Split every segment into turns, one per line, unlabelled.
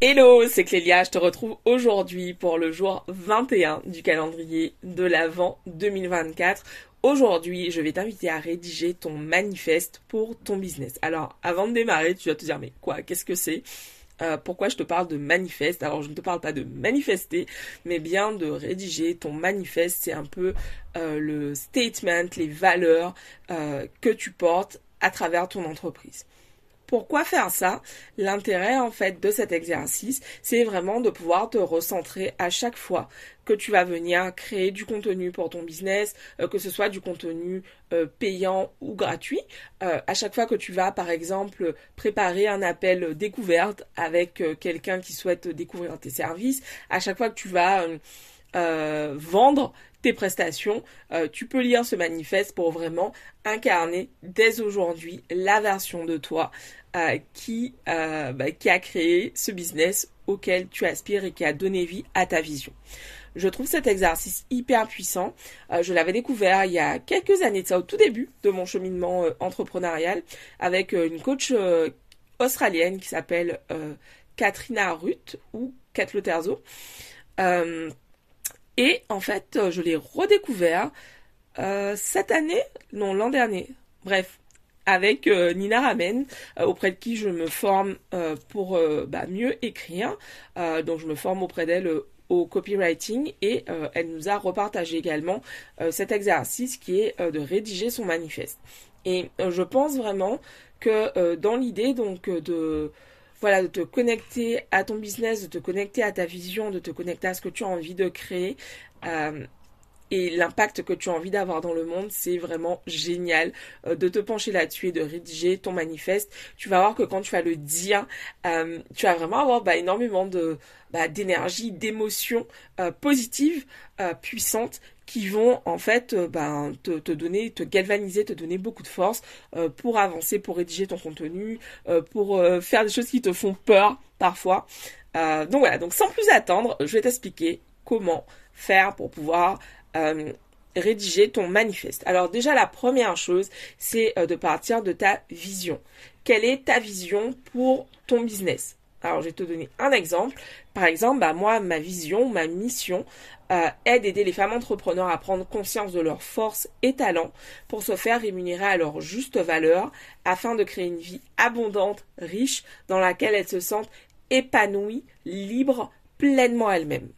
Hello, c'est Clélia, je te retrouve aujourd'hui pour le jour 21 du calendrier de l'Avent 2024. Aujourd'hui, je vais t'inviter à rédiger ton manifeste pour ton business. Alors, avant de démarrer, tu vas te dire, mais quoi, qu'est-ce que c'est? Euh, pourquoi je te parle de manifeste? Alors je ne te parle pas de manifester, mais bien de rédiger ton manifeste. C'est un peu euh, le statement, les valeurs euh, que tu portes à travers ton entreprise. Pourquoi faire ça? L'intérêt en fait de cet exercice, c'est vraiment de pouvoir te recentrer à chaque fois que tu vas venir créer du contenu pour ton business, euh, que ce soit du contenu euh, payant ou gratuit. Euh, à chaque fois que tu vas par exemple préparer un appel découverte avec quelqu'un qui souhaite découvrir tes services, à chaque fois que tu vas vendre tes prestations, tu peux lire ce manifeste pour vraiment incarner dès aujourd'hui la version de toi euh, qui, euh, bah, qui a créé ce business auquel tu aspires et qui a donné vie à ta vision. Je trouve cet exercice hyper puissant. Euh, je l'avais découvert il y a quelques années de ça, au tout début de mon cheminement entrepreneurial, avec une coach australienne qui s'appelle Katrina Ruth ou Kat Terzo. Et en fait, je l'ai redécouvert cette année, non l'an dernier. Bref, avec euh, Nina Ramen, euh, auprès de qui je me forme euh, pour bah, mieux écrire. donc je me forme auprès d'elle au copywriting et elle nous a repartagé également cet exercice qui est de rédiger son manifeste. Et je pense vraiment que dans l'idée donc de voilà, de te connecter à ton business, de te connecter à ta vision, de te connecter à ce que tu as envie de créer, et l'impact que tu as envie d'avoir dans le monde, c'est vraiment génial euh, de te pencher là-dessus et de rédiger ton manifeste. Tu vas voir que quand tu vas le dire, euh, tu vas vraiment avoir bah, énormément de bah, d'énergie, d'émotions euh, positives, puissantes qui vont en fait bah, te, te, donner, te galvaniser, te donner beaucoup de force pour avancer, pour rédiger ton contenu, pour faire des choses qui te font peur parfois. donc voilà, donc sans plus attendre, je vais t'expliquer comment faire pour pouvoir euh, rédiger ton manifeste. Alors déjà la première chose, c'est euh, de partir de ta vision. Quelle est ta vision pour ton business? Alors, je vais te donner un exemple. Par exemple, bah, moi, ma vision, ma mission euh, est d'aider les femmes entrepreneurs à prendre conscience de leurs forces et talents pour se faire rémunérer à leur juste valeur afin de créer une vie abondante, riche, dans laquelle elles se sentent épanouies, libres, pleinement elles-mêmes.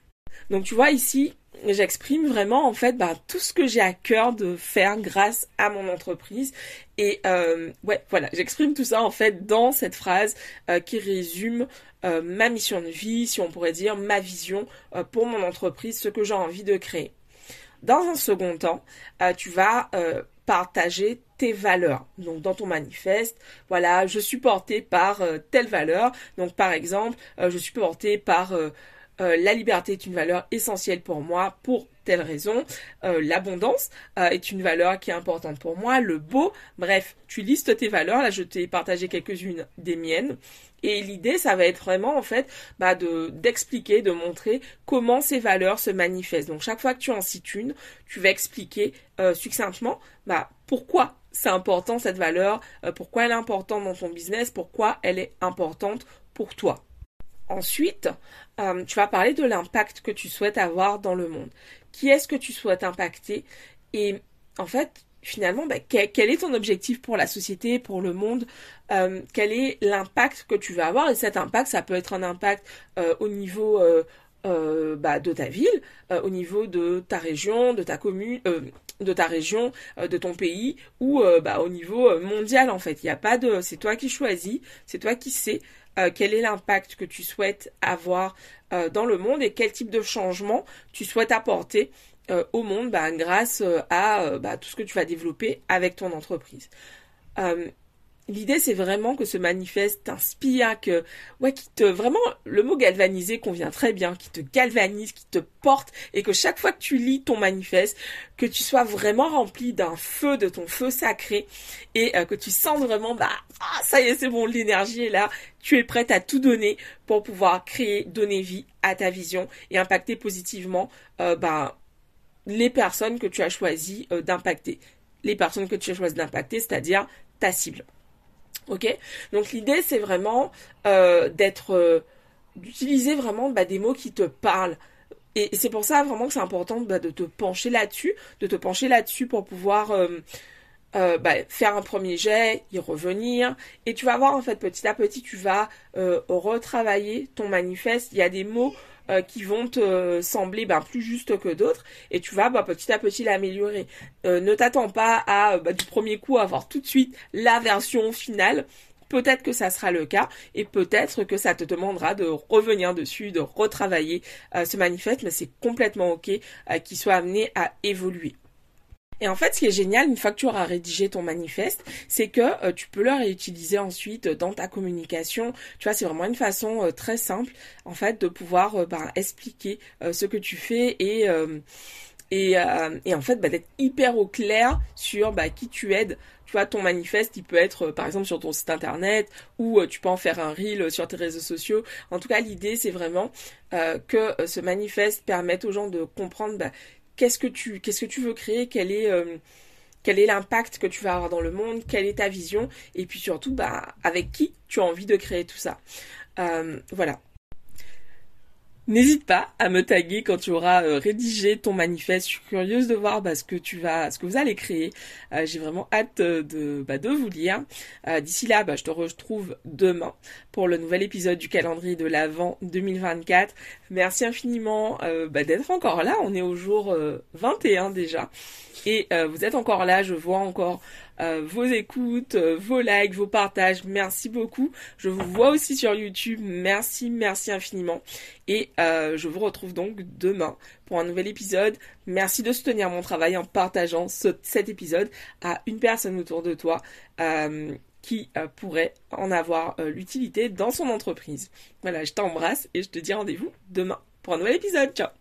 Donc, tu vois ici, j'exprime vraiment en fait bah, tout ce que j'ai à cœur de faire grâce à mon entreprise et euh, ouais voilà j'exprime tout ça en fait dans cette phrase euh, qui résume euh, ma mission de vie si on pourrait dire ma vision pour mon entreprise ce que j'ai envie de créer dans un second temps tu vas partager tes valeurs. Donc dans ton manifeste, voilà, je suis porté par telle valeur. Donc par exemple, je suis porté par euh, la liberté est une valeur essentielle pour moi pour telle raison. Euh, l'abondance euh, est une valeur qui est importante pour moi. Le beau, bref, tu listes tes valeurs. Là, je t'ai partagé quelques-unes des miennes. Et l'idée, ça va être vraiment en fait bah, de d'expliquer, de montrer comment ces valeurs se manifestent. Donc chaque fois que tu en cites une, tu vas expliquer succinctement bah, pourquoi c'est important cette valeur, pourquoi elle est importante dans ton business, pourquoi elle est importante pour toi. Ensuite, euh, tu vas parler de l'impact que tu souhaites avoir dans le monde. Qui est-ce que tu souhaites impacter? Et en fait, finalement, bah, quel, est ton objectif pour la société, pour le monde? Euh, Quel est l'impact que tu veux avoir? Et cet impact, ça peut être un impact euh, au niveau bah, de ta ville, au niveau de ta région, de ta commune, de ta région, de ton pays, ou bah, au niveau mondial en fait. Il n'y a pas de, c'est toi qui choisis, c'est toi qui sais euh, quel est l'impact que tu souhaites avoir euh, dans le monde et quel type de changement tu souhaites apporter euh, au monde bah, grâce à bah, tout ce que tu vas développer avec ton entreprise. L'idée, c'est vraiment que ce manifeste t'inspire, que, ouais, qui te, vraiment, le mot galvaniser convient très bien, qui te galvanise, qui te porte, et que chaque fois que tu lis ton manifeste, que tu sois vraiment rempli d'un feu, de ton feu sacré, et euh, que tu sens vraiment, bah, ah, ça y est, c'est bon, l'énergie est là, tu es prête à tout donner pour pouvoir créer, donner vie à ta vision et impacter positivement, euh, bah, les personnes que tu as choisi euh, d'impacter. Les personnes que tu as choisi d'impacter, c'est-à-dire ta cible. Donc l'idée c'est vraiment euh, d'être euh, d'utiliser vraiment bah, des mots qui te parlent. Et c'est pour ça vraiment que c'est important bah, de te pencher là-dessus, de te pencher là-dessus pour pouvoir euh, bah, faire un premier jet, y revenir, et tu vas voir en fait petit à petit, tu vas retravailler ton manifeste. Il y a des mots qui vont te sembler ben, plus justes que d'autres, et tu vas bah, petit à petit l'améliorer. ne t'attends pas à du premier coup avoir tout de suite la version finale. Peut-être que ça sera le cas et peut-être que ça te demandera de revenir dessus, de retravailler euh, ce manifeste, mais c'est complètement ok euh, qu'il soit amené à évoluer. Et en fait, ce qui est génial, une fois que tu auras rédigé ton manifeste, c'est que euh, tu peux le réutiliser ensuite dans ta communication. Tu vois, c'est vraiment une façon très simple, en fait, de pouvoir ben, expliquer ce que tu fais et et, en fait bah, d'être hyper au clair sur bah, qui tu aides tu vois, ton manifeste, il peut être euh, par exemple sur ton site internet ou euh, tu peux en faire un reel sur tes réseaux sociaux. En tout cas, l'idée, c'est vraiment euh, que ce manifeste permette aux gens de comprendre bah, qu'est-ce que tu veux créer, quel est quel est l'impact que tu vas avoir dans le monde, quelle est ta vision, et puis surtout, bah, avec qui tu as envie de créer tout ça. voilà. N'hésite pas à me taguer quand tu auras euh, rédigé ton manifeste. Je suis curieuse de voir bah, ce que tu vas, ce que vous allez créer. Euh, j'ai vraiment hâte de, bah, de vous lire. Euh, d'ici là, bah, je te retrouve demain pour le nouvel épisode du calendrier de l'Avent 2024. Merci infiniment bah, d'être encore là. On est au jour 21 déjà. Et vous êtes encore là, je vois encore euh, vos écoutes, euh, vos likes, vos partages. Merci beaucoup. Je vous vois aussi sur YouTube. Merci, merci infiniment. Euh, je vous retrouve donc demain pour un nouvel épisode. Merci de soutenir mon travail en partageant cet épisode à une personne autour de toi qui pourrait en avoir l'utilité dans son entreprise. Voilà, je t'embrasse et je te dis rendez-vous demain pour un nouvel épisode. Ciao